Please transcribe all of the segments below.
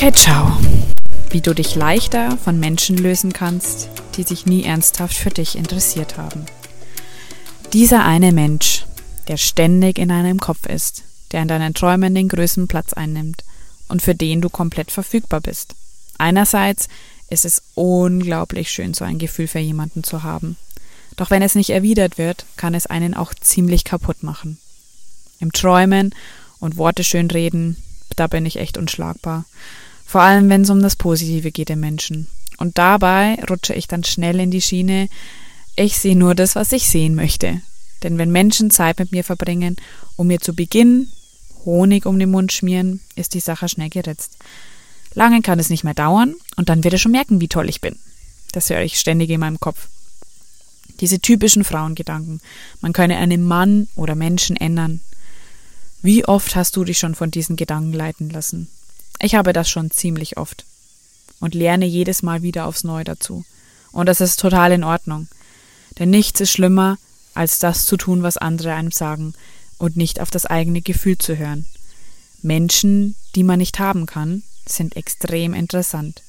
Okay, ciao. Wie du dich leichter von Menschen lösen kannst, die sich nie ernsthaft für dich interessiert haben. Dieser eine Mensch, der ständig in deinem Kopf ist, der in deinen Träumen den größten Platz einnimmt und für den du komplett verfügbar bist. Einerseits ist es unglaublich schön, so ein Gefühl für jemanden zu haben. Doch wenn es nicht erwidert wird, kann es einen auch ziemlich kaputt machen. Im Träumen und Worte schön reden, da bin ich echt unschlagbar. Vor allem, wenn es um das Positive geht im Menschen. Und dabei rutsche ich dann schnell in die Schiene, ich sehe nur das, was ich sehen möchte. Denn wenn Menschen Zeit mit mir verbringen, um mir zu Beginn Honig um den Mund schmieren, ist die Sache schnell geritzt. Lange kann es nicht mehr dauern und dann wird er schon merken, wie toll ich bin. Das höre ich ständig in meinem Kopf. Diese typischen Frauengedanken. Man könne einen Mann oder Menschen ändern. Wie oft hast du dich schon von diesen Gedanken leiten lassen? Ich habe das schon ziemlich oft und lerne jedes Mal wieder aufs Neue dazu. Und das ist total in Ordnung. Denn nichts ist schlimmer, als das zu tun, was andere einem sagen und nicht auf das eigene Gefühl zu hören. Menschen, die man nicht haben kann, sind extrem interessant.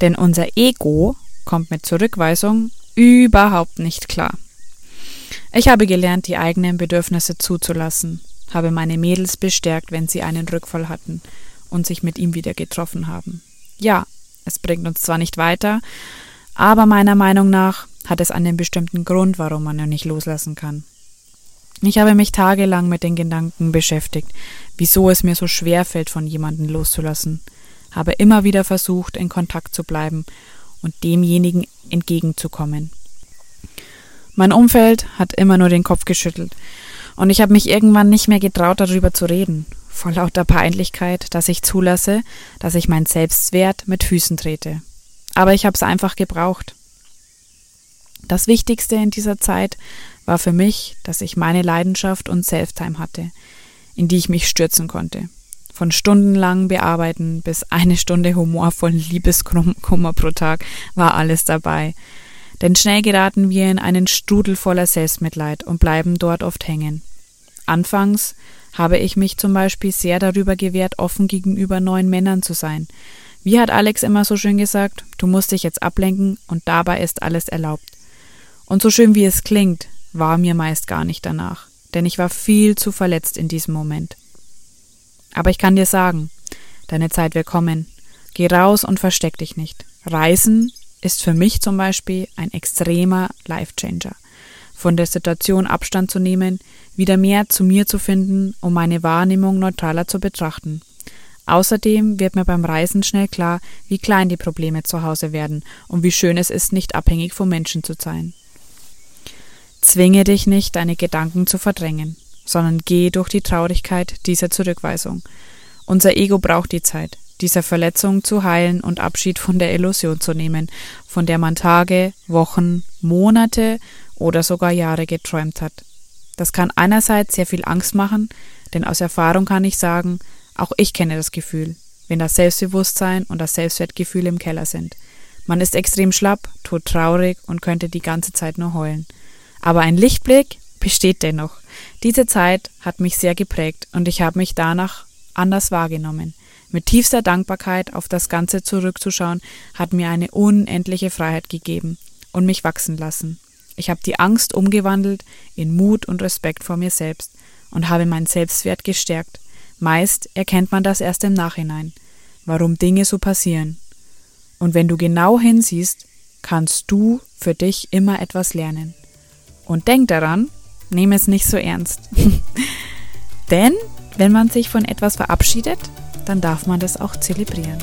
Denn unser Ego kommt mit Zurückweisung überhaupt nicht klar. Ich habe gelernt, die eigenen Bedürfnisse zuzulassen habe meine Mädels bestärkt, wenn sie einen Rückfall hatten und sich mit ihm wieder getroffen haben. Ja, es bringt uns zwar nicht weiter, aber meiner Meinung nach hat es einen bestimmten Grund, warum man ihn nicht loslassen kann. Ich habe mich tagelang mit den Gedanken beschäftigt, wieso es mir so schwer fällt, von jemandem loszulassen, habe immer wieder versucht, in Kontakt zu bleiben und demjenigen entgegenzukommen. Mein Umfeld hat immer nur den Kopf geschüttelt, und ich habe mich irgendwann nicht mehr getraut, darüber zu reden, vor lauter Peinlichkeit, dass ich zulasse, dass ich mein Selbstwert mit Füßen trete. Aber ich habe es einfach gebraucht. Das Wichtigste in dieser Zeit war für mich, dass ich meine Leidenschaft und Selftime hatte, in die ich mich stürzen konnte. Von stundenlang bearbeiten bis eine Stunde humorvollen Liebeskummer pro Tag war alles dabei. Denn schnell geraten wir in einen Strudel voller Selbstmitleid und bleiben dort oft hängen. Anfangs habe ich mich zum Beispiel sehr darüber gewehrt, offen gegenüber neuen Männern zu sein. Wie hat Alex immer so schön gesagt, du musst dich jetzt ablenken und dabei ist alles erlaubt. Und so schön wie es klingt, war mir meist gar nicht danach, denn ich war viel zu verletzt in diesem Moment. Aber ich kann dir sagen, deine Zeit wird kommen. Geh raus und versteck dich nicht. Reisen ist für mich zum Beispiel ein extremer Life-Changer. Von der Situation Abstand zu nehmen, wieder mehr zu mir zu finden, um meine Wahrnehmung neutraler zu betrachten. Außerdem wird mir beim Reisen schnell klar, wie klein die Probleme zu Hause werden und wie schön es ist, nicht abhängig vom Menschen zu sein. Zwinge dich nicht, deine Gedanken zu verdrängen, sondern geh durch die Traurigkeit dieser Zurückweisung. Unser Ego braucht die Zeit dieser Verletzung zu heilen und Abschied von der Illusion zu nehmen, von der man Tage, Wochen, Monate oder sogar Jahre geträumt hat. Das kann einerseits sehr viel Angst machen, denn aus Erfahrung kann ich sagen, auch ich kenne das Gefühl, wenn das Selbstbewusstsein und das Selbstwertgefühl im Keller sind. Man ist extrem schlapp, todtraurig und könnte die ganze Zeit nur heulen. Aber ein Lichtblick besteht dennoch. Diese Zeit hat mich sehr geprägt und ich habe mich danach anders wahrgenommen. Mit tiefster Dankbarkeit auf das Ganze zurückzuschauen, hat mir eine unendliche Freiheit gegeben und mich wachsen lassen. Ich habe die Angst umgewandelt in Mut und Respekt vor mir selbst und habe meinen Selbstwert gestärkt. Meist erkennt man das erst im Nachhinein, warum Dinge so passieren. Und wenn du genau hinsiehst, kannst du für dich immer etwas lernen. Und denk daran, nehme es nicht so ernst. Denn wenn man sich von etwas verabschiedet, dann darf man das auch zelebrieren.